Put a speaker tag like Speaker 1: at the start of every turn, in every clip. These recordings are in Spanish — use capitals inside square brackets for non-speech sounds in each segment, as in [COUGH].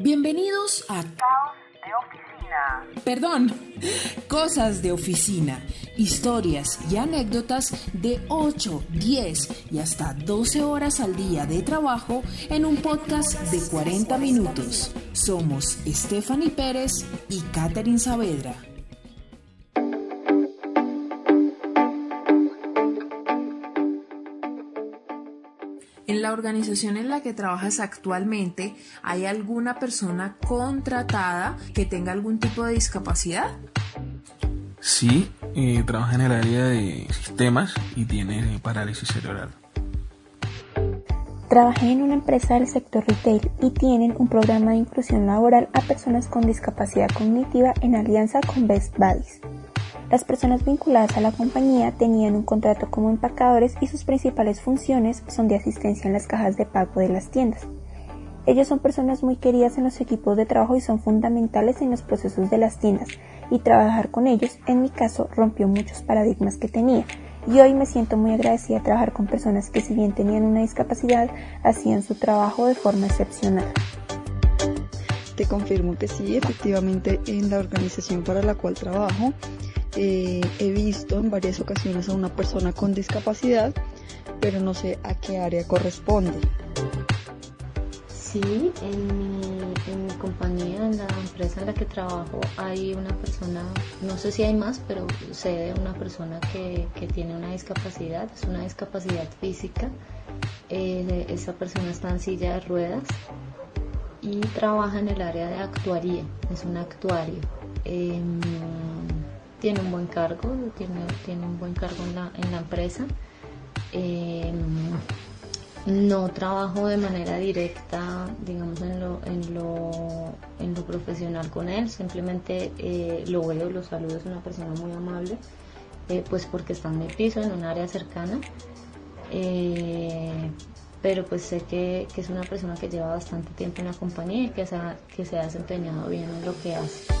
Speaker 1: Bienvenidos a
Speaker 2: Caos de Oficina.
Speaker 1: Perdón, Cosas de Oficina, historias y anécdotas de 8, 10 y hasta 12 horas al día de trabajo en un podcast de 40 minutos. Somos Stephanie Pérez y Catherine Saavedra. Organización en la que trabajas actualmente, ¿hay alguna persona contratada que tenga algún tipo de discapacidad?
Speaker 3: Sí, eh, trabaja en el área de sistemas y tiene parálisis cerebral.
Speaker 4: Trabajé en una empresa del sector retail y tienen un programa de inclusión laboral a personas con discapacidad cognitiva en alianza con Best Buddies. Las personas vinculadas a la compañía tenían un contrato como empacadores y sus principales funciones son de asistencia en las cajas de pago de las tiendas. Ellos son personas muy queridas en los equipos de trabajo y son fundamentales en los procesos de las tiendas y trabajar con ellos, en mi caso, rompió muchos paradigmas que tenía y hoy me siento muy agradecida de trabajar con personas que si bien tenían una discapacidad, hacían su trabajo de forma excepcional.
Speaker 5: Te confirmo que sí, efectivamente en la organización para la cual trabajo eh, he visto en varias ocasiones a una persona con discapacidad, pero no sé a qué área corresponde.
Speaker 6: Sí, en mi, compañía, en la empresa en la que trabajo, hay una persona, no sé si hay más, pero sé de una persona que, tiene una discapacidad, es una discapacidad física. Eh, esa persona está en silla de ruedas y trabaja en el área de actuaría, es un actuario. Em, tiene un buen cargo, tiene, tiene un buen cargo en la, en la empresa. Em, no trabajo de manera directa, digamos, en lo, en lo, en lo profesional con él, simplemente eh, lo veo, lo saludo, es una persona muy amable, eh, pues porque está en mi piso, en un área cercana. Eh, pero pues sé que, es una persona que lleva bastante tiempo en la compañía y que que se ha desempeñado bien en lo que hace.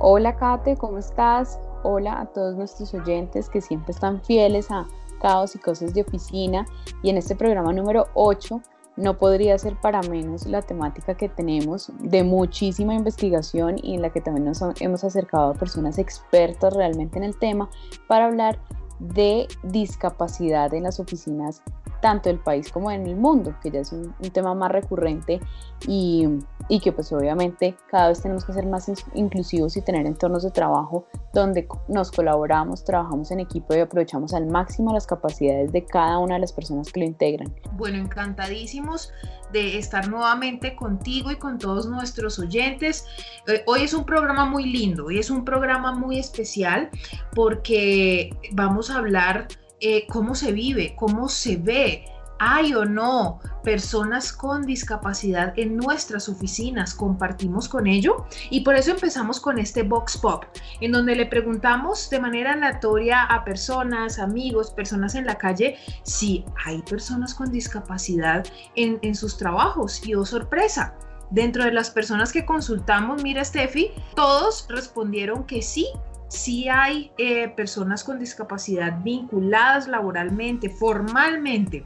Speaker 7: Hola Kate, ¿cómo estás? Hola a todos nuestros oyentes que siempre están fieles a Caos y Cosas de Oficina. Y en este programa número 8 no podría ser para menos la temática que tenemos de muchísima investigación y en la que también nos hemos acercado a personas expertas realmente en el tema para hablar de discapacidad en las oficinas tanto del país como en el mundo, que ya es un, tema más recurrente y, y, que pues obviamente cada vez tenemos que ser más inclusivos y tener entornos de trabajo donde nos colaboramos, trabajamos en equipo y aprovechamos al máximo las capacidades de cada una de las personas que lo integran.
Speaker 1: Bueno, encantadísimos de estar nuevamente contigo y con todos nuestros oyentes. Eh, hoy es un programa muy lindo, hoy es un programa muy especial porque vamos a hablar eh, cómo se vive, cómo se ve, hay o no personas con discapacidad en nuestras oficinas, compartimos con ello y por eso empezamos con este Box Pop, en donde le preguntamos de manera aleatoria a personas, amigos, personas en la calle si hay personas con discapacidad en, sus trabajos y oh sorpresa. Dentro de las personas que consultamos, mira Steffi, todos respondieron que sí, si hay eh, personas con discapacidad vinculadas laboralmente, formalmente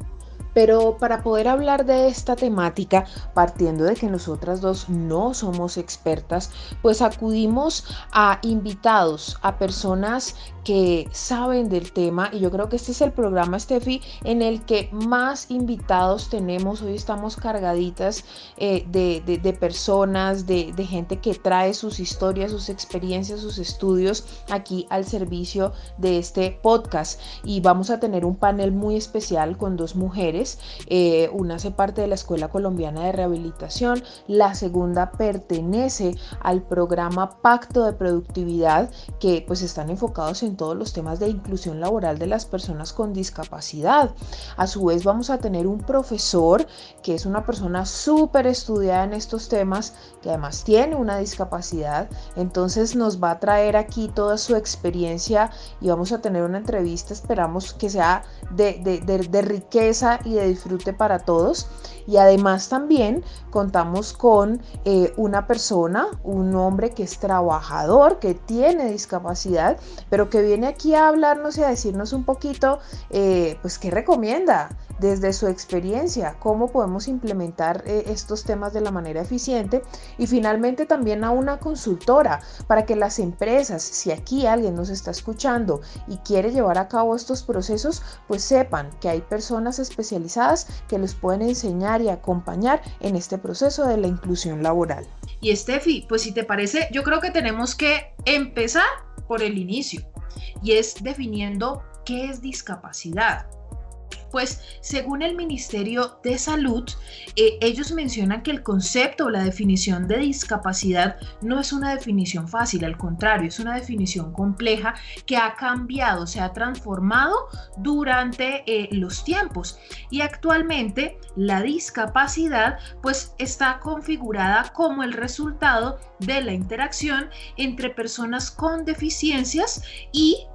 Speaker 1: pero para poder hablar de esta temática, partiendo de que nosotras dos no somos expertas, pues acudimos a invitados, a personas que saben del tema y yo creo que este es el programa, Steffi, en el que más invitados tenemos. Hoy estamos cargaditas eh, de, personas, de, de, gente que trae sus historias, sus experiencias, sus estudios aquí al servicio de este podcast. Y vamos a tener un panel muy especial con dos mujeres. Eh, una hace parte de la Escuela Colombiana de Rehabilitación, la segunda pertenece al programa Pacto de Productividad que pues están enfocados en todos los temas de inclusión laboral de las personas con discapacidad. A su vez vamos a tener un profesor que es una persona súper estudiada en estos temas, que además tiene una discapacidad, entonces nos va a traer aquí toda su experiencia y vamos a tener una entrevista, esperamos que sea de, de riqueza y
Speaker 8: y de disfrute para todos. Y además también contamos con eh, una persona, un hombre que es trabajador, que tiene discapacidad, pero que viene aquí a hablarnos y a decirnos un poquito, eh, pues, qué recomienda desde su experiencia, cómo podemos implementar eh, estos temas de la manera eficiente. Y finalmente también a una consultora para que las empresas, si aquí alguien nos está escuchando y quiere llevar a cabo estos procesos, pues sepan que hay personas especializadas que les pueden enseñar y acompañar en este proceso de la inclusión laboral.
Speaker 1: Y Steffi, pues si te parece, yo creo que tenemos que empezar por el inicio y es definiendo qué es discapacidad. Pues según el Ministerio de Salud, eh, ellos mencionan que el concepto o la definición de discapacidad no es una definición fácil, al contrario, es una definición compleja que ha cambiado, se ha transformado durante eh, los tiempos. Y actualmente la discapacidad pues está configurada como el resultado de la interacción entre personas con deficiencias y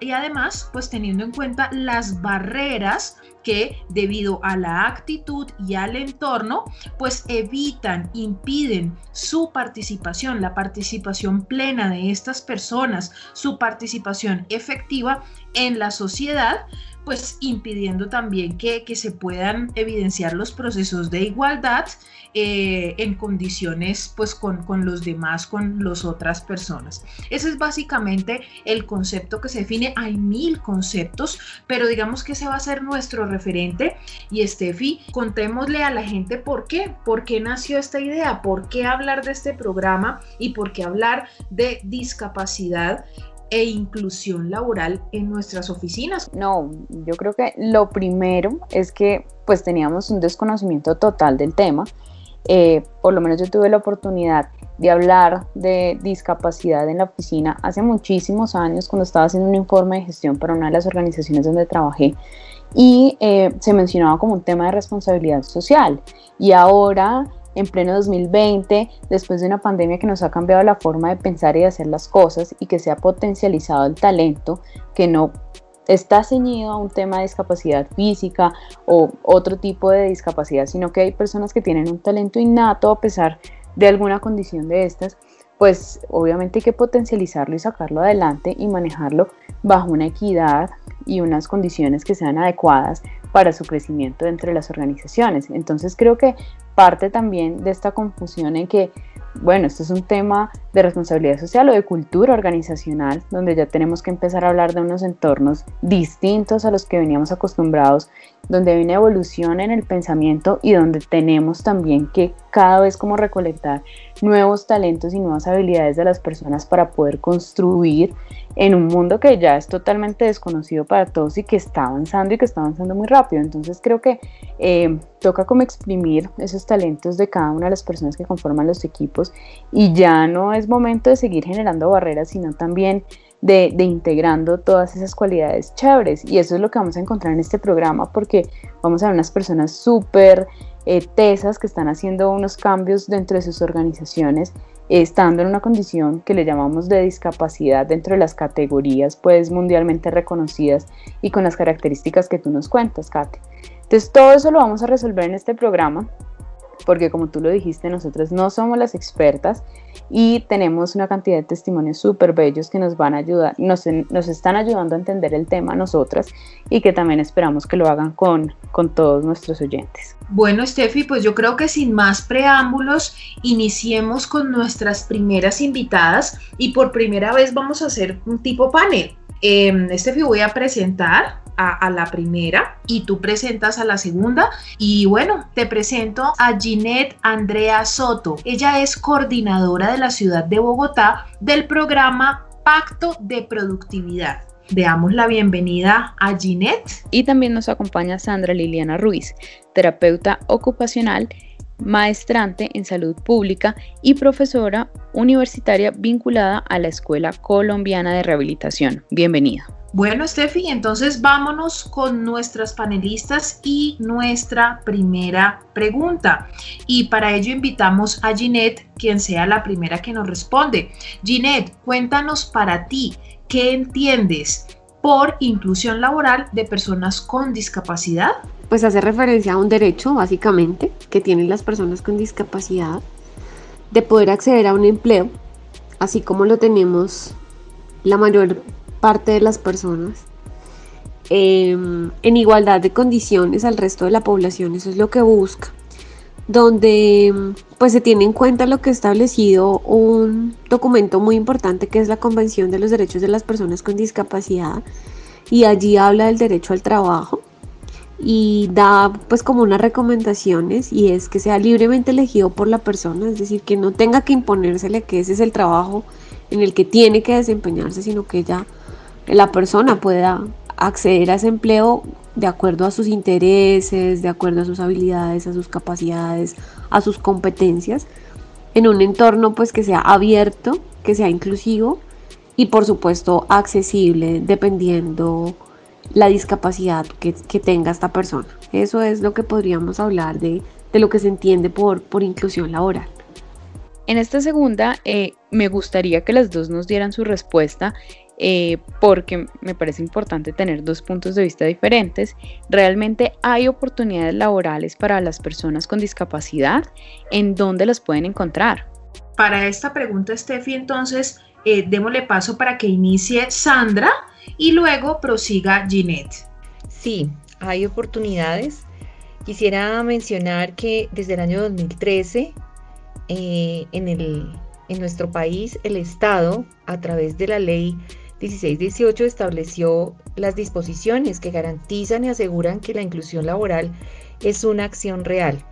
Speaker 1: y además, pues teniendo en cuenta las barreras que debido a la actitud y al entorno, pues evitan, impiden su participación, la participación plena de estas personas, su participación efectiva en la sociedad, pues impidiendo también que, se puedan evidenciar los procesos de igualdad eh, en condiciones pues con, con, los demás, con las otras personas. Ese es básicamente el concepto que se define. Hay mil conceptos, pero digamos que ese va a ser nuestro referente. Y Steffi, contémosle a la gente por qué, por qué nació esta idea, por qué hablar de este programa y por qué hablar de discapacidad e inclusión laboral en nuestras oficinas?
Speaker 7: No, yo creo que lo primero es que pues teníamos un desconocimiento total del tema. Eh, por lo menos yo tuve la oportunidad de hablar de discapacidad en la oficina hace muchísimos años cuando estaba haciendo un informe de gestión para una de las organizaciones donde trabajé y eh, se mencionaba como un tema de responsabilidad social y ahora en pleno 2020, después de una pandemia que nos ha cambiado la forma de pensar y de hacer las cosas y que se ha potencializado el talento, que no está ceñido a un tema de discapacidad física o otro tipo de discapacidad, sino que hay personas que tienen un talento innato a pesar de alguna condición de estas, pues obviamente hay que potencializarlo y sacarlo adelante y manejarlo bajo una equidad y unas condiciones que sean adecuadas para su crecimiento dentro de las organizaciones. Entonces creo que parte también de esta confusión en que, bueno, esto es un tema de responsabilidad social o de cultura organizacional, donde ya tenemos que empezar a hablar de unos entornos distintos a los que veníamos acostumbrados, donde hay una evolución en el pensamiento y donde tenemos también que cada vez como recolectar nuevos talentos y nuevas habilidades de las personas para poder construir en un mundo que ya es totalmente desconocido para todos y que está avanzando y que está avanzando muy rápido. Entonces creo que eh, toca como exprimir esos talentos de cada una de las personas que conforman los equipos y ya no es momento de seguir generando barreras, sino también de, integrando todas esas cualidades chéveres. Y eso es lo que vamos a encontrar en este programa porque vamos a ver unas personas súper eh, tesas que están haciendo unos cambios dentro de sus organizaciones estando en una condición que le llamamos de discapacidad dentro de las categorías pues mundialmente reconocidas y con las características que tú nos cuentas, Kate. Entonces todo eso lo vamos a resolver en este programa porque como tú lo dijiste, nosotros no somos las expertas y tenemos una cantidad de testimonios súper bellos que nos van a ayudar, nos, nos, están ayudando a entender el tema nosotras y que también esperamos que lo hagan con, con todos nuestros oyentes.
Speaker 1: Bueno, Steffi, pues yo creo que sin más preámbulos, iniciemos con nuestras primeras invitadas y por primera vez vamos a hacer un tipo panel. Eh, Steffi, voy a presentar a, la primera y tú presentas a la segunda. Y bueno, te presento a Ginette Andrea Soto. Ella es coordinadora de la ciudad de Bogotá del programa Pacto de Productividad. Damos la bienvenida a Ginette.
Speaker 7: Y también nos acompaña Sandra Liliana Ruiz, terapeuta ocupacional, maestrante en salud pública y profesora universitaria vinculada a la Escuela Colombiana de Rehabilitación. Bienvenida.
Speaker 1: Bueno, Steffi, entonces vámonos con nuestras panelistas y nuestra primera pregunta. Y para ello invitamos a Ginette, quien sea la primera que nos responde. Ginette, cuéntanos para ti, ¿qué entiendes por inclusión laboral de personas con discapacidad?
Speaker 9: Pues hace referencia a un derecho, básicamente, que tienen las personas con discapacidad de poder acceder a un empleo, así como lo tenemos la mayor parte de las personas, em, en igualdad de condiciones al resto de la población, eso es lo que busca, donde pues se tiene en cuenta lo que ha establecido un documento muy importante que es la Convención de los Derechos de las Personas con Discapacidad y allí habla del derecho al trabajo y da pues como unas recomendaciones y es que sea libremente elegido por la persona, es decir, que no tenga que imponérsele que ese es el trabajo en el que tiene que desempeñarse, sino que ya la persona pueda acceder a ese empleo de acuerdo a sus intereses, de acuerdo a sus habilidades, a sus capacidades, a sus competencias, en un entorno pues que sea abierto, que sea inclusivo y por supuesto accesible dependiendo la discapacidad que, tenga esta persona. Eso es lo que podríamos hablar de, lo que se entiende por, por inclusión laboral.
Speaker 7: En esta segunda, eh, me gustaría que las dos nos dieran su respuesta eh, porque me parece importante tener dos puntos de vista diferentes. ¿Realmente hay oportunidades laborales para las personas con discapacidad? ¿En dónde las pueden encontrar?
Speaker 1: Para esta pregunta, Steffi, entonces, eh, démosle paso para que inicie Sandra y luego prosiga Ginette.
Speaker 10: Sí, hay oportunidades. Quisiera mencionar que desde el año 2013 eh, en, en nuestro país el Estado, a través de la ley 1618, estableció las disposiciones que garantizan y aseguran que la inclusión laboral es una acción real,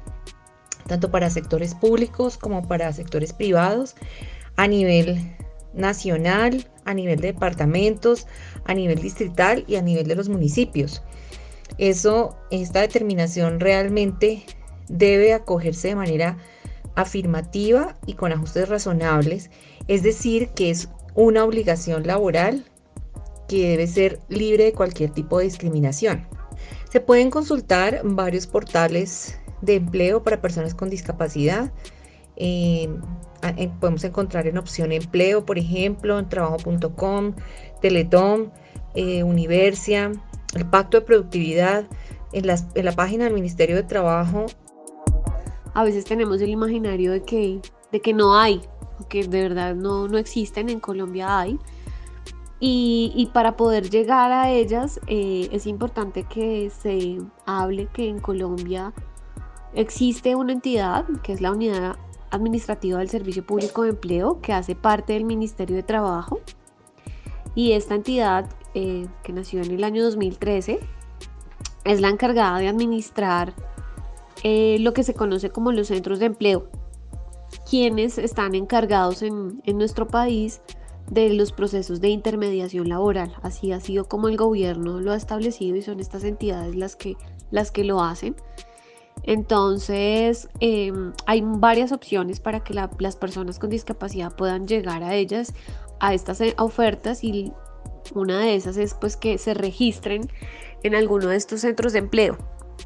Speaker 10: tanto para sectores públicos como para sectores privados, a nivel nacional, a nivel de departamentos, a nivel distrital y a nivel de los municipios. Eso, esta determinación realmente debe acogerse de manera afirmativa y con ajustes razonables, es decir, que es una obligación laboral que debe ser libre de cualquier tipo de discriminación. Se pueden consultar varios portales de empleo para personas con discapacidad. podemos encontrar en opción empleo, por ejemplo, en trabajo.com, Teletón, eh, Universia, el Pacto de Productividad, en la página del Ministerio de Trabajo.
Speaker 9: A veces tenemos el imaginario de que, de que no hay, que de verdad no, no existen, en Colombia hay. Y, para poder llegar a ellas eh, es importante que se hable que en Colombia existe una entidad que es la Unidad Administrativa del Servicio Público de Empleo que hace parte del Ministerio de Trabajo y esta entidad eh, que nació en el año 2013 es la encargada de administrar eh, lo que se conoce como los centros de empleo, quienes están encargados en, en nuestro país de los procesos de intermediación laboral. Así ha sido como el gobierno lo ha establecido y son estas entidades las que, las que lo hacen. Entonces, em, hay varias opciones para que las personas con discapacidad puedan llegar a ellas a estas eh, ofertas y una de esas es pues que se registren en alguno de estos centros de empleo.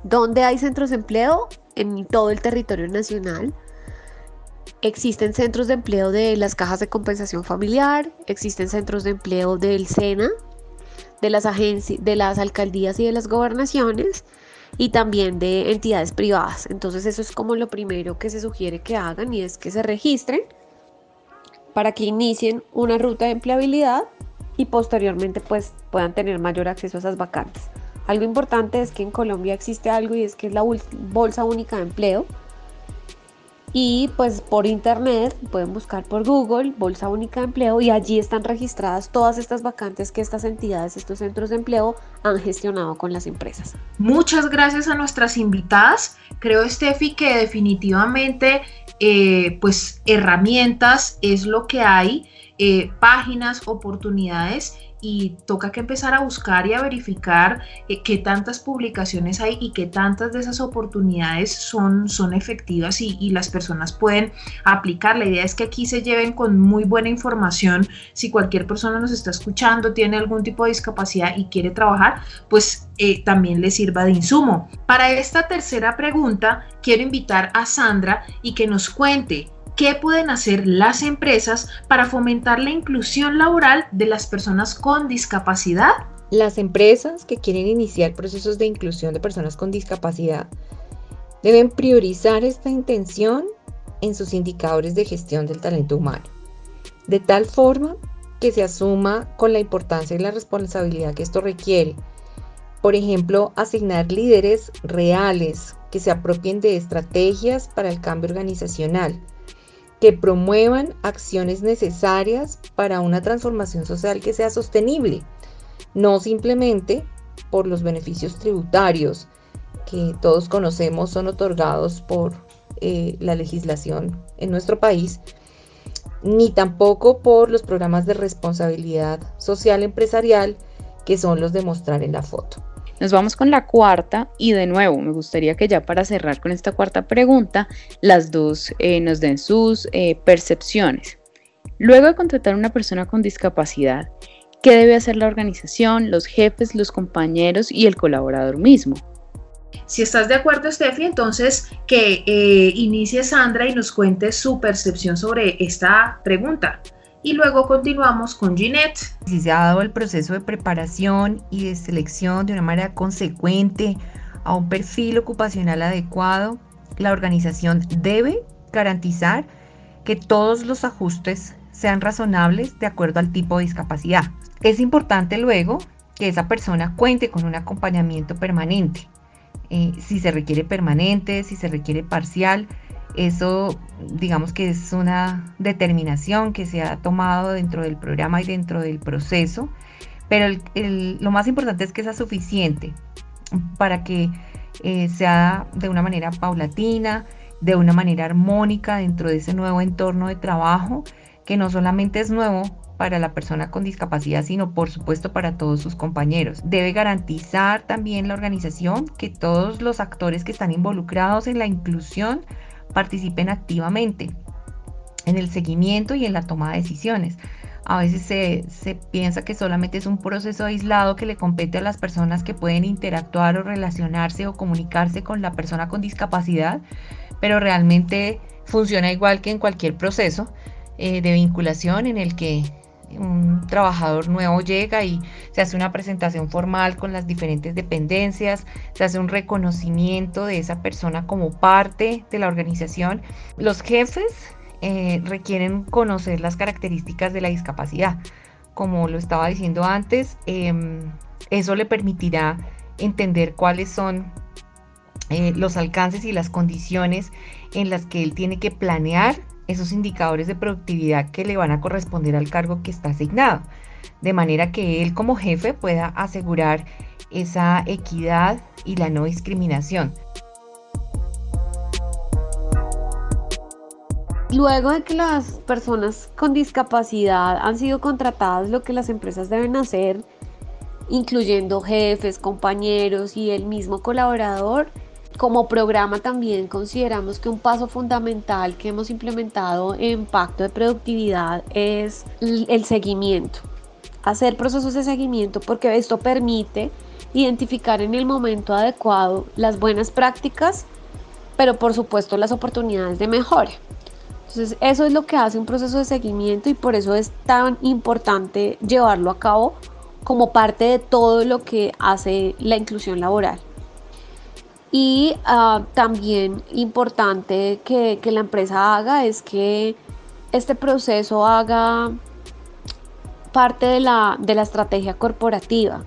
Speaker 9: ¿Dónde hay centros de empleo? En todo el territorio nacional. Existen centros de empleo de las cajas de compensación familiar, existen centros de empleo del SENA, de las agencias, de las alcaldías y de las gobernaciones y también de entidades privadas. Entonces eso es como lo primero que se sugiere que hagan y es que se registren para que inicien una ruta de empleabilidad y posteriormente pues puedan tener mayor acceso a esas vacantes. Algo importante es que en Colombia existe algo y es que es la Bolsa Única de Empleo. Y pues por internet pueden buscar por Google Bolsa Única de Empleo y allí están registradas todas estas vacantes que estas entidades, estos centros de empleo han gestionado con las empresas.
Speaker 1: Muchas gracias a nuestras invitadas. Creo, Steffi, que definitivamente eh, pues herramientas es lo que hay, eh, páginas, oportunidades y toca que empezar a buscar y a verificar eh, qué tantas publicaciones hay y qué tantas de esas oportunidades son, son efectivas y, las personas pueden aplicar. La idea es que aquí se lleven con muy buena información. Si cualquier persona nos está escuchando, tiene algún tipo de discapacidad y quiere trabajar, pues eh, también le sirva de insumo. Para esta tercera pregunta, quiero invitar a Sandra y que nos cuente ¿Qué pueden hacer las empresas para fomentar la inclusión laboral de las personas con discapacidad?
Speaker 10: Las empresas que quieren iniciar procesos de inclusión de personas con discapacidad deben priorizar esta intención en sus indicadores de gestión del talento humano, de tal forma que se asuma con la importancia y la responsabilidad que esto requiere. Por ejemplo, asignar líderes reales que se apropien de estrategias para el cambio organizacional, que promuevan acciones necesarias para una transformación social que sea sostenible, no simplemente por los beneficios tributarios que todos conocemos son otorgados por eh, la legislación en nuestro país, ni tampoco por los programas de responsabilidad social empresarial que son los de mostrar en la foto.
Speaker 7: Nos vamos con la cuarta y de nuevo me gustaría que ya para cerrar con esta cuarta pregunta, las dos eh, nos den sus eh, percepciones. Luego de contratar a una persona con discapacidad, ¿qué debe hacer la organización, los jefes, los compañeros y el colaborador mismo?
Speaker 1: Si estás de acuerdo, Steffi, entonces que eh, inicie Sandra y nos cuente su percepción sobre esta pregunta y luego continuamos con Ginette.
Speaker 10: Si se ha dado el proceso de preparación y de selección de una manera consecuente a un perfil ocupacional adecuado, la organización debe garantizar que todos los ajustes sean razonables de acuerdo al tipo de discapacidad. Es importante luego que esa persona cuente con un acompañamiento permanente. Eh, si se requiere permanente, si se requiere parcial, eso, digamos que es una determinación que se ha tomado dentro del programa y dentro del proceso, pero lo más importante es que sea suficiente para que eh, sea de una manera paulatina, de una manera armónica dentro de ese nuevo entorno de trabajo, que no solamente es nuevo para la persona con discapacidad, sino por supuesto para todos sus compañeros. Debe garantizar también la organización que todos los actores que están involucrados en la inclusión participen activamente en el seguimiento y en la toma de decisiones. A veces se, piensa que solamente es un proceso aislado que le compete a las personas que pueden interactuar o relacionarse o comunicarse con la persona con discapacidad, pero realmente funciona igual que en cualquier proceso eh, de vinculación en el que un trabajador nuevo llega y se hace una presentación formal con las diferentes dependencias, se hace un reconocimiento de esa persona como parte de la organización. Los jefes eh, requieren conocer las características de la discapacidad. Como lo estaba diciendo antes, em, eso le permitirá entender cuáles son eh, los alcances y las condiciones en las que él tiene que planear esos indicadores de productividad que le van a corresponder al cargo que está asignado, de manera que él como jefe pueda asegurar esa equidad y la no discriminación.
Speaker 9: Luego de que las personas con discapacidad han sido contratadas, lo que las empresas deben hacer, incluyendo jefes, compañeros y el mismo colaborador, como programa también consideramos que un paso fundamental que hemos implementado en Pacto de Productividad es el seguimiento. Hacer procesos de seguimiento porque esto permite identificar en el momento adecuado las buenas prácticas, pero por supuesto las oportunidades de mejora. Entonces eso es lo que hace un proceso de seguimiento y por eso es tan importante llevarlo a cabo como parte de todo lo que hace la inclusión laboral. Y ah, también importante que, la empresa haga es que este proceso haga parte de la, estrategia corporativa,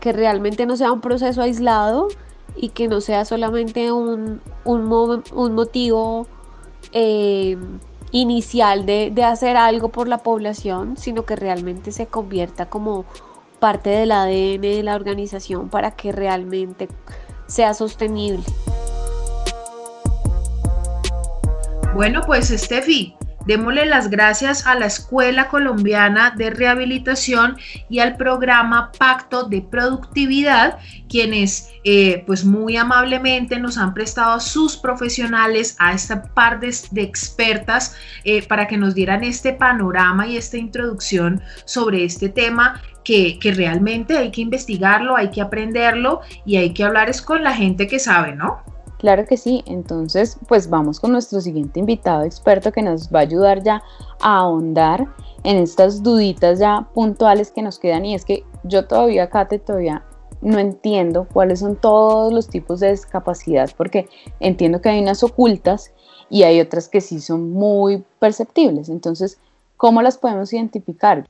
Speaker 9: que realmente no sea un proceso aislado y que no sea solamente un, motivo eh, inicial de, de, hacer algo por la población, sino que realmente se convierta como parte del ADN de la organización para que realmente sea sostenible.
Speaker 1: Bueno, pues Steffi, démosle las gracias a la Escuela Colombiana de Rehabilitación y al programa Pacto de Productividad, quienes eh, pues muy amablemente nos han prestado sus profesionales a esta par de, expertas eh, para que nos dieran este panorama y esta introducción sobre este tema que, realmente hay que investigarlo, hay que aprenderlo y hay que hablar es con la gente que sabe, ¿no?
Speaker 7: Claro que sí, entonces pues vamos con nuestro siguiente invitado experto que nos va a ayudar ya a ahondar en estas duditas ya puntuales que nos quedan y es que yo todavía, Kate, todavía no entiendo cuáles son todos los tipos de discapacidad porque entiendo que hay unas ocultas y hay otras que sí son muy perceptibles. Entonces, ¿cómo las podemos identificar?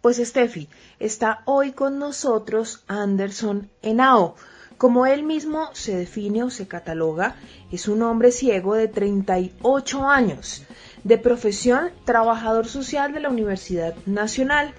Speaker 1: Pues Steffi, está hoy con nosotros Anderson Henao. Como él mismo se define o se cataloga, es un hombre ciego de 38 años, de profesión trabajador social de la Universidad Nacional.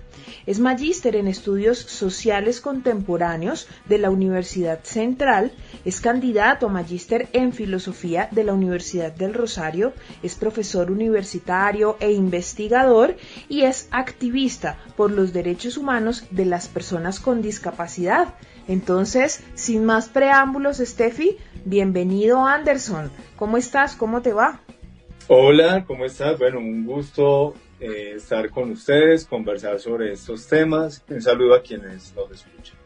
Speaker 1: Es magíster en estudios sociales contemporáneos de la Universidad Central, es candidato a magíster en filosofía de la Universidad del Rosario, es profesor universitario e investigador y es activista por los derechos humanos de las personas con discapacidad. Entonces, sin más preámbulos, Steffi, bienvenido Anderson. ¿Cómo estás? ¿Cómo te va?
Speaker 11: Hola, ¿cómo estás? Bueno, un gusto eh, estar con ustedes, conversar sobre estos temas. Un saludo a quienes nos escuchan.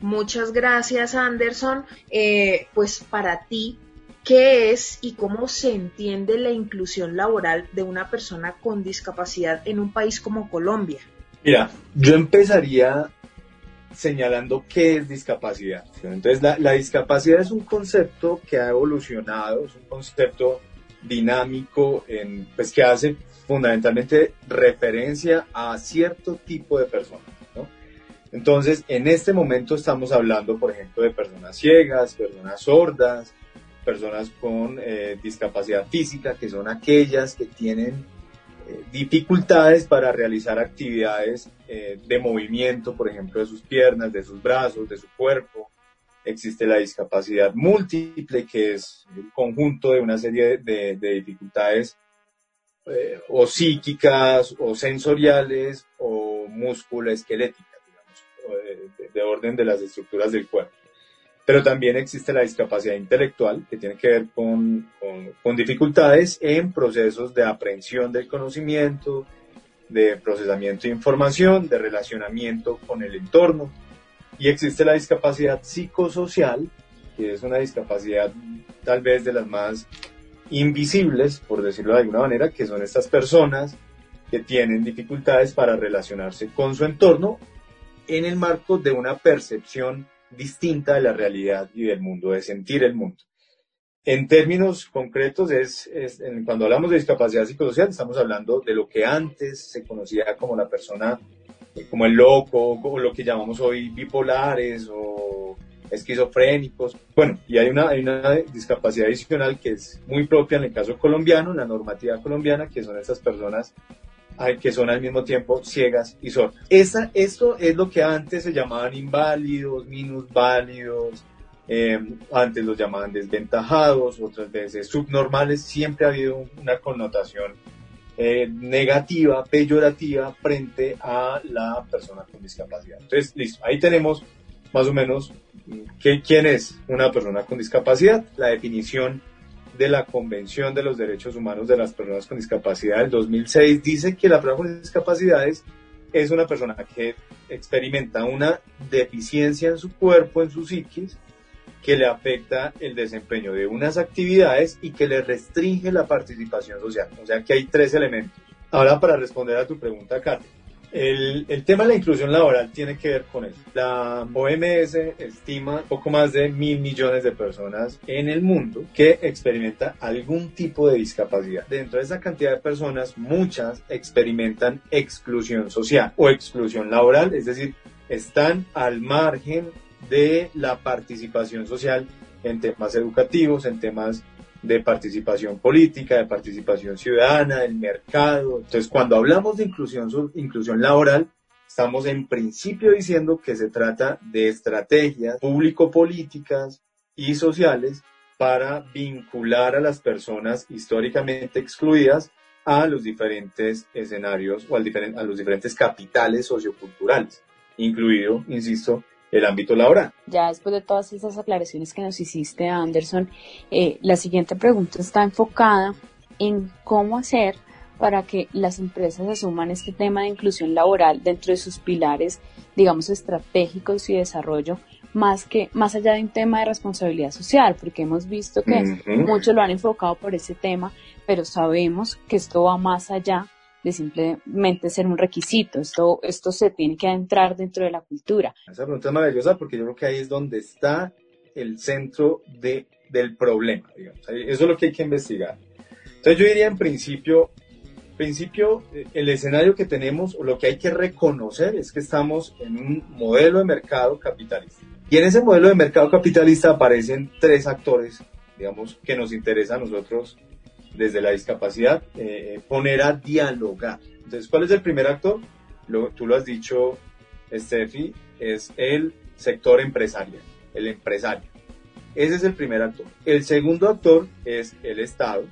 Speaker 1: Muchas gracias, Anderson. Eh, pues para ti, ¿qué es y cómo se entiende la inclusión laboral de una persona con discapacidad en un país como Colombia?
Speaker 11: Mira, yo empezaría señalando qué es discapacidad. Entonces, la, discapacidad es un concepto que ha evolucionado, es un concepto dinámico, pues que hace fundamentalmente referencia a cierto tipo de personas. Entonces, en este momento estamos hablando, por ejemplo, de personas ciegas, personas sordas, personas con eh, discapacidad física, que son aquellas que tienen dificultades para realizar actividades eh, de movimiento, por ejemplo, de sus piernas, de sus brazos, de su cuerpo. Existe la discapacidad múltiple, que es el conjunto de una serie de, dificultades eh, o psíquicas o sensoriales o musculoesqueléticas, digamos, de, de orden de las estructuras del cuerpo pero también existe la discapacidad intelectual, que tiene que ver con, con, dificultades en procesos de aprehensión del conocimiento, de procesamiento de información, de relacionamiento con el entorno. Y existe la discapacidad psicosocial, que es una discapacidad tal vez de las más invisibles, por decirlo de alguna manera, que son estas personas que tienen dificultades para relacionarse con su entorno en el marco de una percepción distinta de la realidad y del mundo, de sentir el mundo. En términos concretos, es, cuando hablamos de discapacidad psicosocial, estamos hablando de lo que antes se conocía como la persona, como el loco, o lo que llamamos hoy bipolares o esquizofrénicos. Bueno, y hay una, hay una discapacidad adicional que es muy propia en el caso colombiano, en la normativa colombiana, que son esas personas que son al mismo tiempo ciegas y sordas. Esa, esto es lo que antes se llamaban inválidos, minusválidos, eh, antes los llamaban desventajados, otras veces subnormales, siempre ha habido una connotación eh, negativa, peyorativa frente a la persona con discapacidad. Entonces, listo, ahí tenemos más o menos mm, quién es una persona con discapacidad, la definición de la Convención de los Derechos Humanos de las Personas con Discapacidad del 2006 dice que la persona con discapacidades es una persona que experimenta una deficiencia en su cuerpo, en su psiquis, que le afecta el desempeño de unas actividades y que le restringe la participación social. O sea que hay tres elementos. Ahora para responder a tu pregunta, Kate, el, tema de la inclusión laboral tiene que ver con eso. La OMS estima poco más de mil millones de personas en el mundo que experimentan algún tipo de discapacidad. Dentro de esa cantidad de personas, muchas experimentan exclusión social o exclusión laboral, es decir, están al margen de la participación social en temas educativos, en temas de participación política, de participación ciudadana, del mercado. Entonces, cuando hablamos de inclusión, inclusión laboral, estamos en principio diciendo que se trata de estrategias público-políticas y sociales para vincular a las personas históricamente excluidas a los diferentes escenarios o a los diferentes capitales socioculturales, incluido, insisto, el ámbito laboral.
Speaker 7: Ya después de todas esas aclaraciones que nos hiciste, Anderson, eh, la siguiente pregunta está enfocada en cómo hacer para que las empresas asuman este tema de inclusión laboral dentro de sus pilares, digamos, estratégicos y desarrollo, más que más allá de un tema de responsabilidad social, porque hemos visto que muchos lo han enfocado por ese tema, pero sabemos que esto va más allá de simplemente ser un requisito. Esto, esto se tiene que adentrar dentro de la cultura.
Speaker 11: Esa pregunta es maravillosa porque yo creo que ahí es donde está el centro de, del problema. Digamos. Eso es lo que hay que investigar. Entonces yo diría en principio, principio, eh, el escenario que tenemos o lo que hay que reconocer es que estamos en un modelo de mercado capitalista. Y en ese modelo de mercado capitalista aparecen tres actores, digamos, que nos interesa a nosotros desde la discapacidad eh, poner a dialogar. Entonces, ¿cuál es el primer actor? Lo, tú lo has dicho, Steffi, es el sector empresarial, el empresario. Ese es el primer actor. El segundo actor es el Estado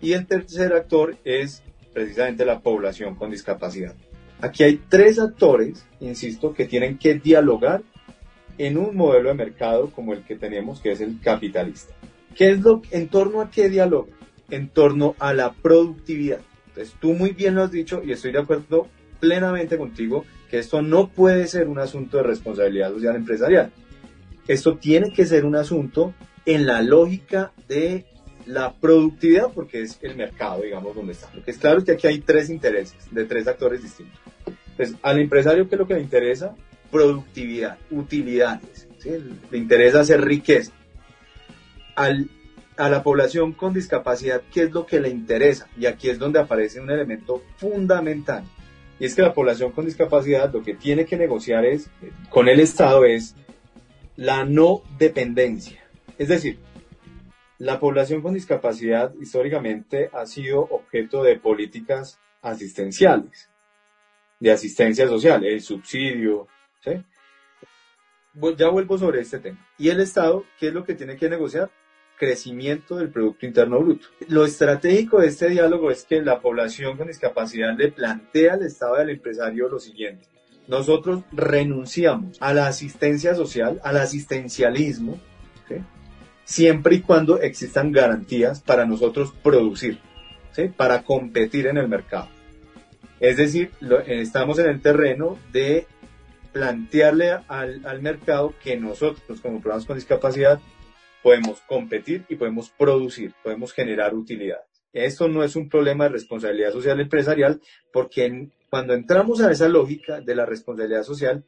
Speaker 11: y el tercer actor es precisamente la población con discapacidad. Aquí hay tres actores, insisto, que tienen que dialogar en un modelo de mercado como el que tenemos, que es el capitalista. ¿Qué es lo, en torno a qué dialoga? En torno a la productividad. Entonces, tú muy bien lo has dicho y estoy de acuerdo plenamente contigo que esto no puede ser un asunto de responsabilidad social empresarial. Esto tiene que ser un asunto en la lógica de la productividad, porque es el mercado, digamos, donde está. Lo que es claro es que aquí hay tres intereses de tres actores distintos. Entonces, al empresario, ¿qué es lo que le interesa? Productividad, utilidades. Le interesa hacer riqueza. Al, a la población con discapacidad, ¿qué es lo que le interesa? Y aquí es donde aparece un elemento fundamental. Y es que la población con discapacidad lo que tiene que negociar es, con el Estado es la no dependencia. Es decir, la población con discapacidad históricamente ha sido objeto de políticas asistenciales, de asistencia social, el subsidio. Ya vuelvo sobre este tema. ¿Y el Estado qué es lo que tiene que negociar? Crecimiento del Producto Interno Bruto. Lo estratégico de este diálogo es que la población con discapacidad le plantea al Estado y al empresario lo siguiente. Nosotros renunciamos a la asistencia social, al asistencialismo, siempre y cuando existan garantías para nosotros producir, ¿sí? para competir en el mercado. Es decir, estamos en el terreno de plantearle al, al, mercado que nosotros como programas con discapacidad podemos competir y podemos producir, podemos generar utilidades. Esto no es un problema de responsabilidad social empresarial porque cuando entramos a esa lógica de la responsabilidad social,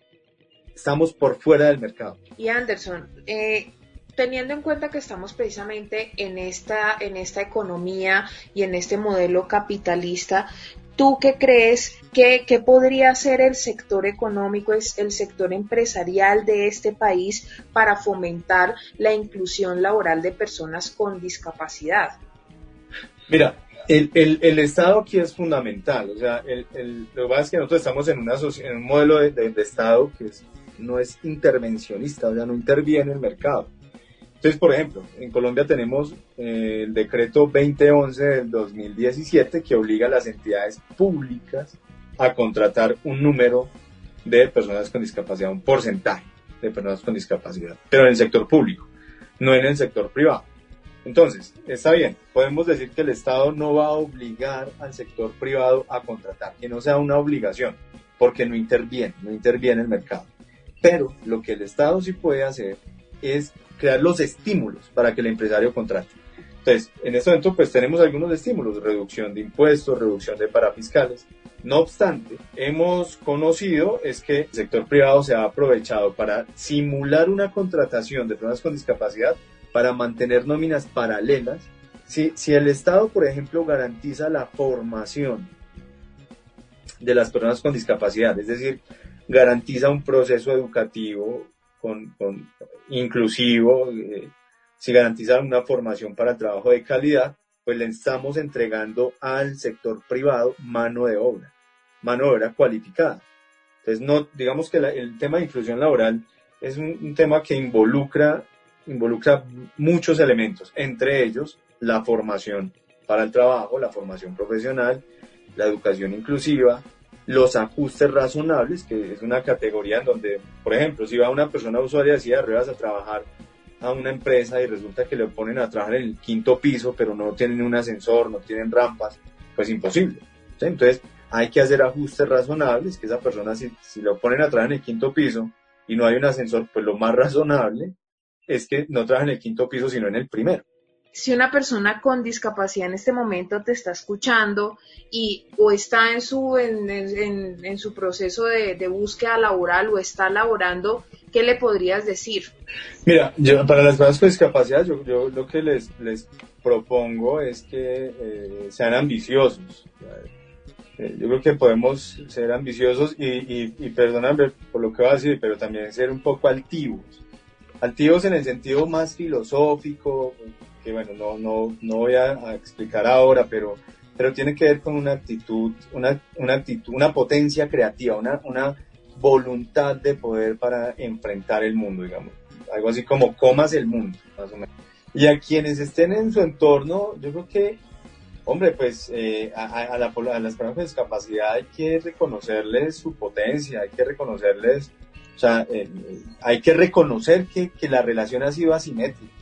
Speaker 11: estamos por fuera del mercado.
Speaker 1: Y Anderson, eh, teniendo en cuenta que estamos precisamente en esta, en esta economía y en este modelo capitalista, ¿tú qué crees que, podría hacer el sector económico, el sector empresarial de este país para fomentar la inclusión laboral de personas con discapacidad?
Speaker 11: Mira, el, el, Estado aquí es fundamental. O sea, el, lo que pasa es que nosotros estamos en, una, en un modelo de, Estado que no es intervencionista, o sea, no interviene en el mercado. Entonces, por ejemplo, en Colombia tenemos eh, el decreto 2011 del 2017 que obliga a las entidades públicas a contratar un número de personas con discapacidad, un porcentaje de personas con discapacidad, pero en el sector público, no en el sector privado. Entonces, está bien, podemos decir que el Estado no va a obligar al sector privado a contratar, que no sea una obligación, porque no interviene, no interviene el mercado. Pero lo que el Estado sí puede hacer es crear los estímulos para que el empresario contrate. Entonces, en este momento pues tenemos algunos estímulos, reducción de impuestos, reducción de parafiscales. No obstante, hemos conocido es que el sector privado se ha aprovechado para simular una contratación de personas con discapacidad para mantener nóminas paralelas. Si, si el Estado, por ejemplo, garantiza la formación de las personas con discapacidad, es decir, garantiza un proceso educativo con, con inclusivo, eh, si garantizan una formación para el trabajo de calidad, pues le estamos entregando al sector privado mano de obra, mano de obra cualificada. Entonces, no, digamos que el tema de inclusión laboral es un, un, tema que involucra, involucra muchos elementos, entre ellos la formación para el trabajo, la formación profesional, la educación inclusiva, los ajustes razonables, que es una categoría en donde, por ejemplo, si va una persona usuaria de silla de ruedas a trabajar a una empresa y resulta que le ponen a trabajar en el quinto piso, pero no tienen un ascensor, no tienen rampas, pues imposible. Entonces hay que hacer ajustes razonables, que esa persona si, si lo ponen a trabajar en el quinto piso y no hay un ascensor, pues lo más razonable es que no trabaje en el quinto piso, sino en el primero
Speaker 1: si una persona con discapacidad en este momento te está escuchando y o está en su, en, en, su proceso de, búsqueda laboral o está laborando, ¿qué le podrías decir?
Speaker 11: Mira, yo, para las personas con discapacidad, yo, yo lo que les, les propongo es que eh, sean ambiciosos. Eh, yo creo que podemos ser ambiciosos y, y, y perdóname por lo que voy a decir, pero también ser un poco altivos. Altivos en el sentido más filosófico, que bueno, no, no, no voy a, explicar ahora, pero, pero tiene que ver con una actitud, una, una actitud, una potencia creativa, una, una voluntad de poder para enfrentar el mundo, digamos. Algo así como comas el mundo, más o menos. Y a quienes estén en su entorno, yo creo que, hombre, pues eh, a, las personas con discapacidad hay que reconocerles su potencia, hay que reconocerles, o sea, eh, hay que reconocer que, que la relación ha sido asimétrica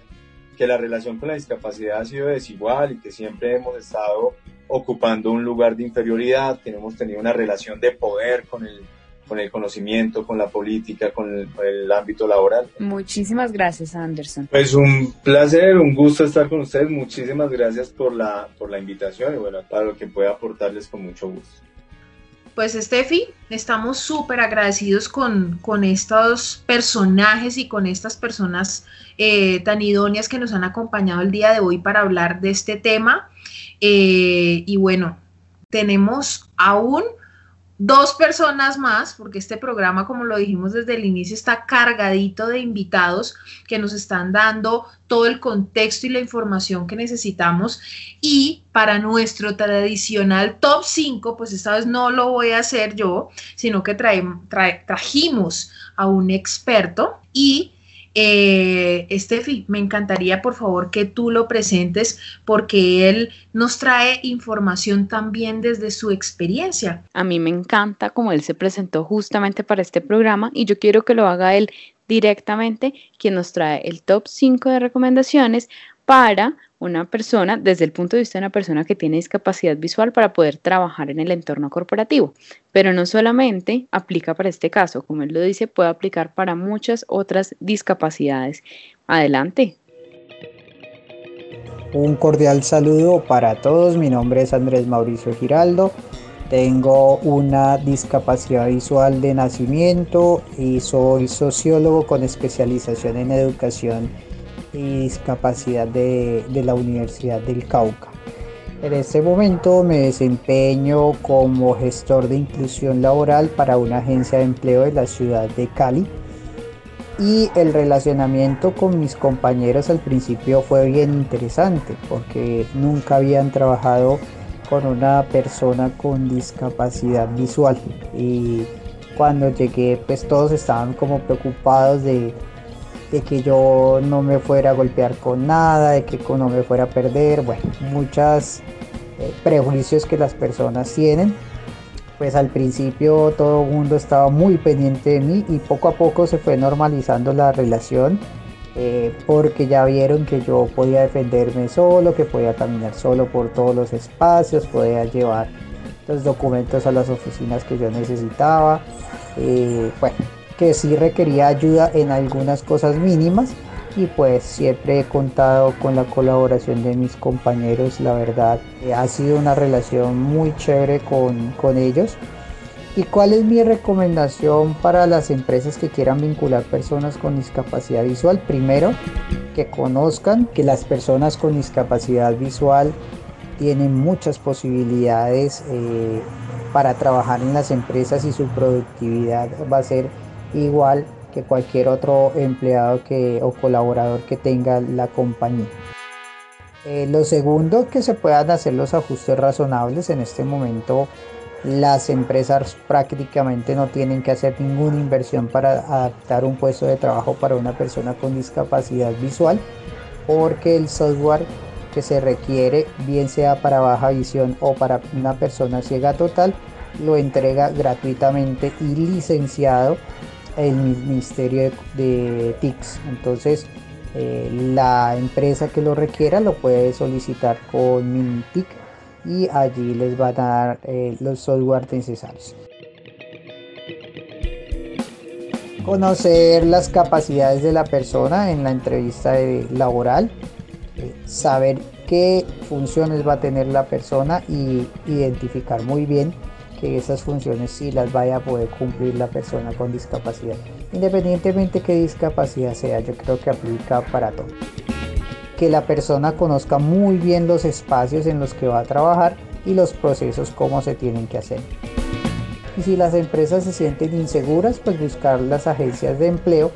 Speaker 11: que la relación con la discapacidad ha sido desigual y que siempre hemos estado ocupando un lugar de inferioridad, que hemos tenido una relación de poder con el, con el conocimiento, con la política, con el, ámbito laboral.
Speaker 7: Muchísimas gracias, Anderson.
Speaker 11: Pues un placer, un gusto estar con ustedes. Muchísimas gracias por la, por la invitación y bueno, para lo que pueda aportarles con mucho gusto.
Speaker 1: Pues Steffi, estamos súper agradecidos con, con, estos personajes y con estas personas eh, tan idóneas que nos han acompañado el día de hoy para hablar de este tema. Eh, y bueno, tenemos aún dos personas más, porque este programa, como lo dijimos desde el inicio, está cargadito de invitados que nos están dando todo el contexto y la información que necesitamos. Y para nuestro tradicional top 5, pues esta vez no lo voy a hacer yo, sino que trajimos a un experto y eh, Estefi, me encantaría por favor que tú lo presentes porque él nos trae información también desde su experiencia.
Speaker 7: A mí me encanta como él se presentó justamente para este programa y yo quiero que lo haga él directamente, quien nos trae el top 5 de recomendaciones para una persona, desde el punto de vista de una persona que tiene discapacidad visual para poder trabajar en el entorno corporativo. Pero no solamente aplica para este caso, como él lo dice, puede aplicar para muchas otras discapacidades. Adelante.
Speaker 12: Un cordial saludo para todos. Mi nombre es Andrés Mauricio Giraldo. Tengo una discapacidad visual de nacimiento y soy sociólogo con especialización en educación y discapacidad de, la Universidad del Cauca. En este momento me desempeño como gestor de inclusión laboral para una agencia de empleo de la ciudad de Cali. Y el relacionamiento con mis compañeros al principio fue bien interesante porque nunca habían trabajado con una persona con discapacidad visual. Y cuando llegué pues todos estaban como preocupados de de que yo no me fuera a golpear con nada, de que no me fuera a perder, bueno, muchos eh, prejuicios que las personas tienen. Pues al principio todo el mundo estaba muy pendiente de mí y poco a poco se fue normalizando la relación eh, porque ya vieron que yo podía defenderme solo, que podía caminar solo por todos los espacios, podía llevar los documentos a las oficinas que yo necesitaba. Eh, bueno, que sí requería ayuda en algunas cosas mínimas y pues siempre he contado con la colaboración de mis compañeros, la verdad eh, ha sido una relación muy chévere con, con ellos. ¿Y cuál es mi recomendación para las empresas que quieran vincular personas con discapacidad visual? Primero, que conozcan que las personas con discapacidad visual tienen muchas posibilidades eh, para trabajar en las empresas y su productividad va a ser igual que cualquier otro empleado que, o colaborador que tenga la compañía. Eh, lo segundo, que se puedan hacer los ajustes razonables. En este momento las empresas prácticamente no tienen que hacer ninguna inversión para adaptar un puesto de trabajo para una persona con discapacidad visual, porque el software que se requiere, bien sea para baja visión o para una persona ciega total, lo entrega gratuitamente y licenciado el Ministerio de, TICS. Entonces, eh, la empresa que lo requiera lo puede solicitar con MiniTIC y allí les van a dar eh, los software necesarios. Conocer las capacidades de la persona en la entrevista laboral, eh, saber qué funciones va a tener la persona y identificar muy bien que esas funciones sí las vaya a poder cumplir la persona con discapacidad. Independientemente qué discapacidad sea, yo creo que aplica para todo. Que la persona conozca muy bien los espacios en los que va a trabajar y los procesos cómo se tienen que hacer. Y si las empresas se sienten inseguras, pues buscar las agencias de empleo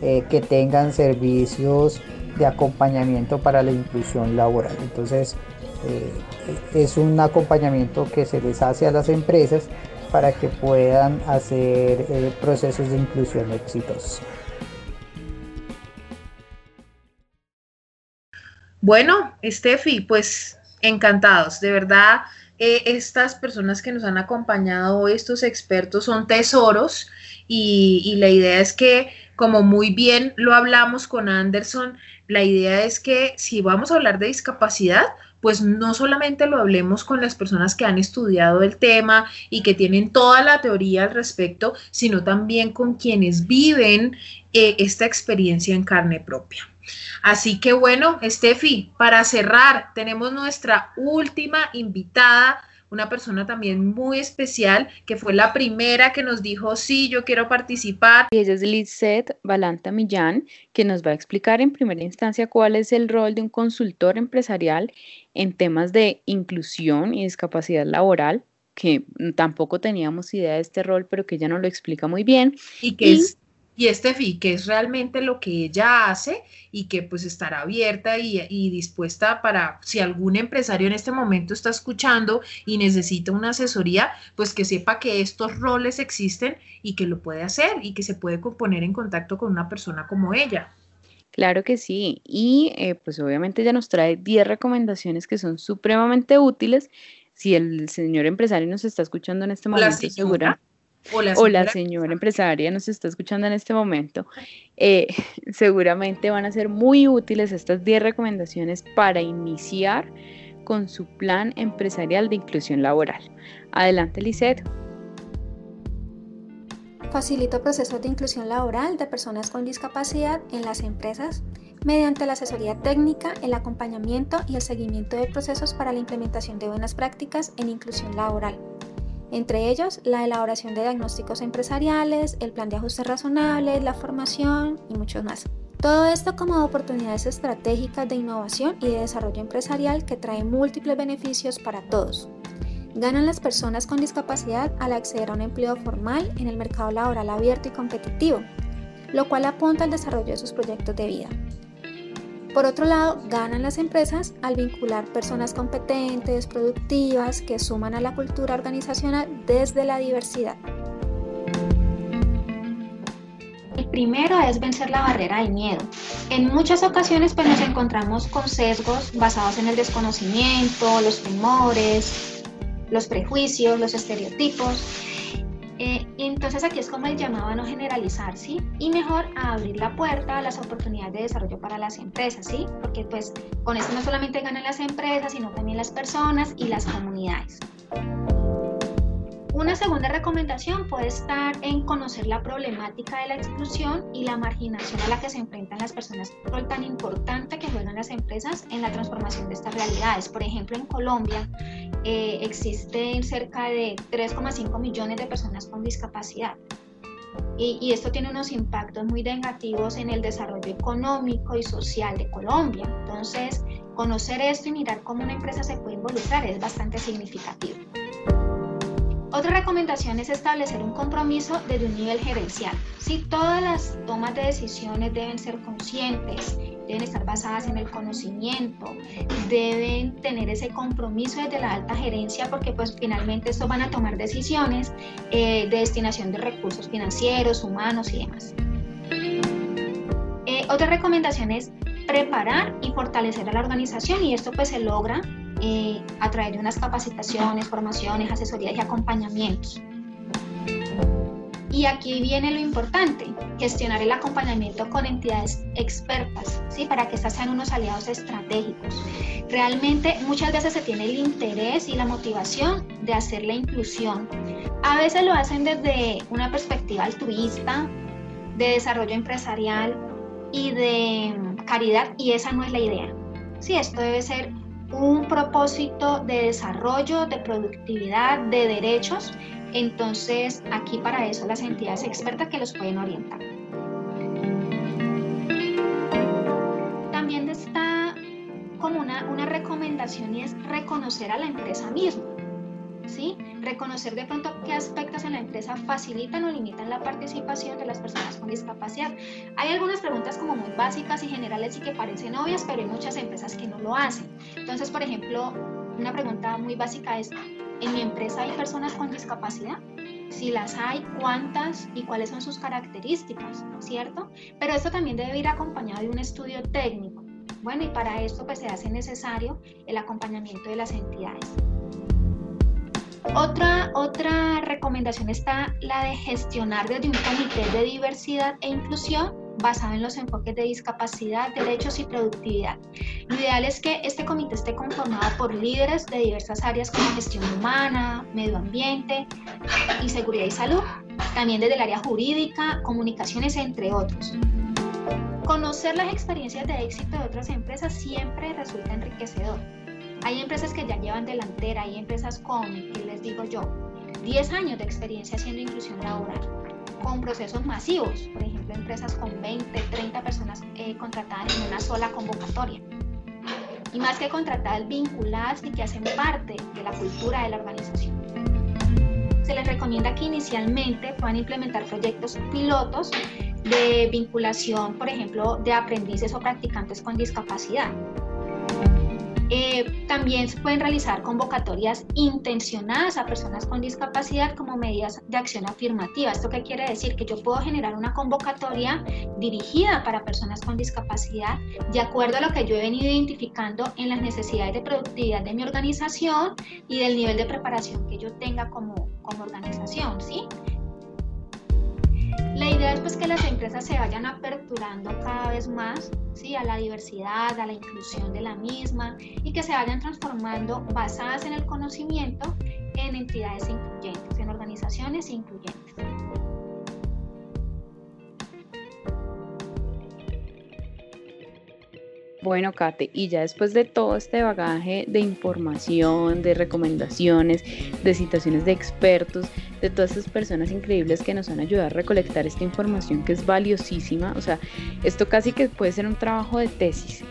Speaker 12: eh, que tengan servicios de acompañamiento para la inclusión laboral. Entonces, es un acompañamiento que se les hace a las empresas para que puedan hacer eh, procesos de inclusión exitosos.
Speaker 1: Bueno, Steffi, pues encantados, de verdad, eh, estas personas que nos han acompañado, estos expertos, son tesoros y la idea es que, como muy bien lo hablamos con Anderson, la idea es que si vamos a hablar de discapacidad, pues no solamente lo hablemos con las personas que han estudiado el tema y que tienen toda la teoría al respecto, sino también con quienes viven eh, esta experiencia en carne propia. Así que bueno, Steffi, para cerrar, tenemos nuestra última invitada una persona también muy especial, que fue la primera que nos dijo, sí, yo quiero participar.
Speaker 7: Y ella es Lizeth Balanta Millán, que nos va a explicar en primera instancia cuál es el rol de un consultor empresarial en temas de inclusión y discapacidad laboral que tampoco teníamos idea de este rol, pero que ella nos lo explica muy bien.
Speaker 1: Y que es y Estefi, que es realmente lo que ella hace y que pues estará abierta y, dispuesta para, si algún empresario en este momento está escuchando y necesita una asesoría, pues que sepa que estos roles existen y que lo puede hacer y que se puede poner en contacto con una persona como ella.
Speaker 7: Claro que sí, y eh, pues obviamente ella nos trae 10 recomendaciones que son supremamente útiles. Si el señor empresario nos está escuchando en este momento, segura o la señora, empresaria nos está escuchando en este momento, eh, [LAUGHS] seguramente van a ser muy útiles estas 10 recomendaciones para iniciar con su plan empresarial de inclusión laboral. Adelante, Lisette.
Speaker 13: Facilito procesos de inclusión laboral de personas con discapacidad en las empresas mediante la asesoría técnica, el acompañamiento y el seguimiento de procesos para la implementación de buenas prácticas en inclusión laboral entre ellos la elaboración de diagnósticos empresariales, el plan de ajustes razonables, la formación y muchos más. Todo esto como oportunidades estratégicas de innovación y de desarrollo empresarial que trae múltiples beneficios para todos. Ganan las personas con discapacidad al acceder a un empleo formal en el mercado laboral abierto y competitivo, lo cual apunta al desarrollo de sus proyectos de vida. Por otro lado, ganan las empresas al vincular personas competentes, productivas, que suman a la cultura organizacional desde la diversidad.
Speaker 14: El primero es vencer la barrera del miedo. En muchas ocasiones pues, nos encontramos con sesgos basados en el desconocimiento, los temores, los prejuicios, los estereotipos eh, entonces aquí es como el llamado a no generalizar, ¿sí? Y mejor a abrir la puerta a las oportunidades de desarrollo para las empresas, ¿sí? Porque pues con esto no solamente ganan las empresas, sino también las personas y las comunidades. Una segunda recomendación puede estar en conocer la problemática de la exclusión y la marginación a la que se enfrentan las personas, un rol tan importante que juegan las empresas en la transformación de estas realidades. Por ejemplo, en Colombia eh, existen cerca de 3,5 millones de personas con discapacidad. Y, y, esto tiene unos impactos muy negativos en el desarrollo económico y social de Colombia. Entonces, conocer esto y mirar cómo una empresa se puede involucrar es bastante significativo. Otra recomendación es establecer un compromiso desde un nivel gerencial. Si todas las tomas de decisiones deben ser conscientes, deben estar basadas en el conocimiento, deben tener ese compromiso desde la alta gerencia porque pues finalmente esto van a tomar decisiones eh, de destinación de recursos financieros, humanos y demás. Eh, otra recomendación es preparar y fortalecer a la organización y esto pues se logra eh, a través de unas capacitaciones, formaciones, asesorías y acompañamientos. Y aquí viene lo importante, gestionar el acompañamiento con entidades expertas, ¿sí? para que estas sean unos aliados estratégicos. Realmente muchas veces se tiene el interés y la motivación de hacer la inclusión. A veces lo hacen desde una perspectiva altruista, de desarrollo empresarial y de caridad, y esa no es la idea. Sí, esto debe ser un propósito de desarrollo, de productividad, de derechos entonces, aquí para eso las entidades expertas que los pueden orientar. También está como una, una recomendación y es reconocer a la empresa misma. Reconocer de pronto qué aspectos en la empresa facilitan o limitan la participación de las personas con discapacidad. Hay algunas preguntas como muy básicas y generales y que parecen obvias, pero hay muchas empresas que no lo hacen. Entonces, por ejemplo, una pregunta muy básica es, ¿en mi empresa hay personas con discapacidad? Si las hay, ¿cuántas y cuáles son sus características? ¿Cierto? Pero esto también debe ir acompañado de un estudio técnico. Bueno, y para esto pues se hace necesario el acompañamiento de las entidades. Otra, otra recomendación está la de gestionar desde un comité de diversidad e inclusión basado en los enfoques de discapacidad, derechos y productividad. Lo ideal es que este comité esté conformado por líderes de diversas áreas como gestión humana, medio ambiente y seguridad y salud, también desde el área jurídica, comunicaciones, entre otros. Conocer las experiencias de éxito de otras empresas siempre resulta enriquecedor. Hay empresas que ya llevan delantera, hay empresas con, ¿qué les digo yo? 10 años de experiencia haciendo inclusión laboral con procesos masivos, por ejemplo, empresas con 20, 30 personas eh, contratadas en una sola convocatoria. Y más que contratadas, vinculadas y que hacen parte de la cultura de la organización. Se les recomienda que inicialmente puedan implementar proyectos pilotos de vinculación, por ejemplo, de aprendices o practicantes con discapacidad eh, también se pueden realizar convocatorias intencionadas a personas con discapacidad como medidas de acción afirmativa. ¿Esto qué quiere decir? Que yo puedo generar una convocatoria dirigida para personas con discapacidad de acuerdo a lo que yo he venido identificando en las necesidades de productividad de mi organización y del nivel de preparación que yo tenga como, como organización, ¿sí? La idea es pues que las empresas se vayan aperturando cada vez más ¿sí? a la diversidad, a la inclusión de la misma y que se vayan transformando basadas en el conocimiento en entidades incluyentes, en organizaciones incluyentes.
Speaker 7: Bueno, Kate, y ya después de todo este bagaje de información, de recomendaciones, de citaciones de expertos, de todas estas personas increíbles que nos han ayudado a recolectar esta información que es valiosísima, o sea, esto casi que puede ser un trabajo de tesis.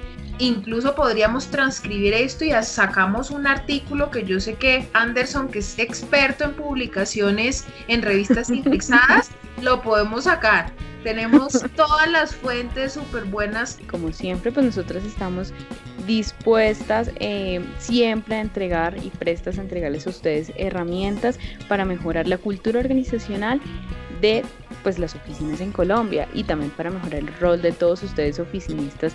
Speaker 1: Incluso podríamos transcribir esto y sacamos un artículo que yo sé que Anderson, que es experto en publicaciones en revistas [LAUGHS] indexadas, lo podemos sacar tenemos [LAUGHS] todas las fuentes súper buenas.
Speaker 7: Como siempre, pues nosotras estamos dispuestas eh, siempre a entregar y prestas a entregarles a ustedes herramientas para mejorar la cultura organizacional de pues las oficinas en Colombia y también para mejorar el rol de todos ustedes oficinistas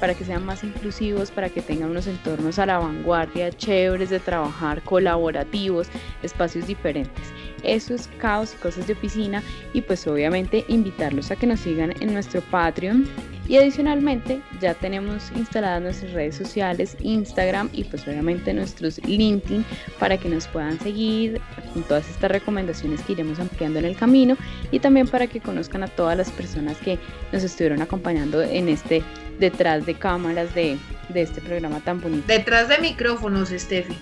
Speaker 7: para que sean más inclusivos, para que tengan unos entornos a la vanguardia, chéveres de trabajar, colaborativos, espacios diferentes. Eso es Caos y Cosas de Oficina y pues obviamente invitarlos a que nos sigan en nuestro Patreon. Y adicionalmente ya tenemos instaladas nuestras redes sociales, Instagram y pues obviamente nuestros LinkedIn para que nos puedan seguir con todas estas recomendaciones que iremos ampliando en el camino y también para que conozcan a todas las personas que nos estuvieron acompañando en este detrás de cámaras de, de este programa tan bonito.
Speaker 1: Detrás de micrófonos, Steffi.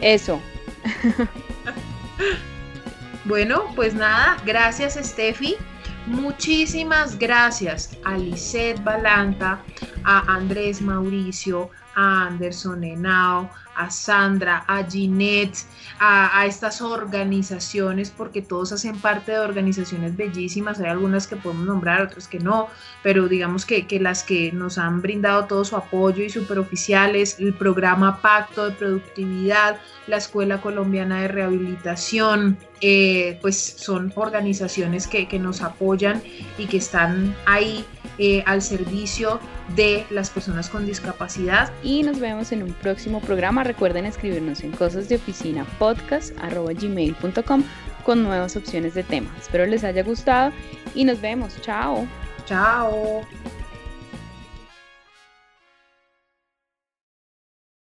Speaker 7: Eso.
Speaker 1: Bueno, pues nada, gracias Steffi. Muchísimas gracias a Lisette Balanta, a Andrés Mauricio, a Anderson Henao, a Sandra, a Ginette, a, estas organizaciones, porque todos hacen parte de organizaciones bellísimas, hay algunas que podemos nombrar, otras que no, pero digamos que, las que nos han brindado todo su apoyo y superoficiales, el programa Pacto de Productividad, la Escuela Colombiana de Rehabilitación, eh, pues son organizaciones que, que nos apoyan y que están ahí eh, al servicio de las personas con discapacidad.
Speaker 7: Y nos vemos en un próximo programa. Recuerden escribirnos en cosas de oficina podcast con nuevas opciones de tema. Espero les haya gustado y nos vemos. Chao.
Speaker 1: Chao.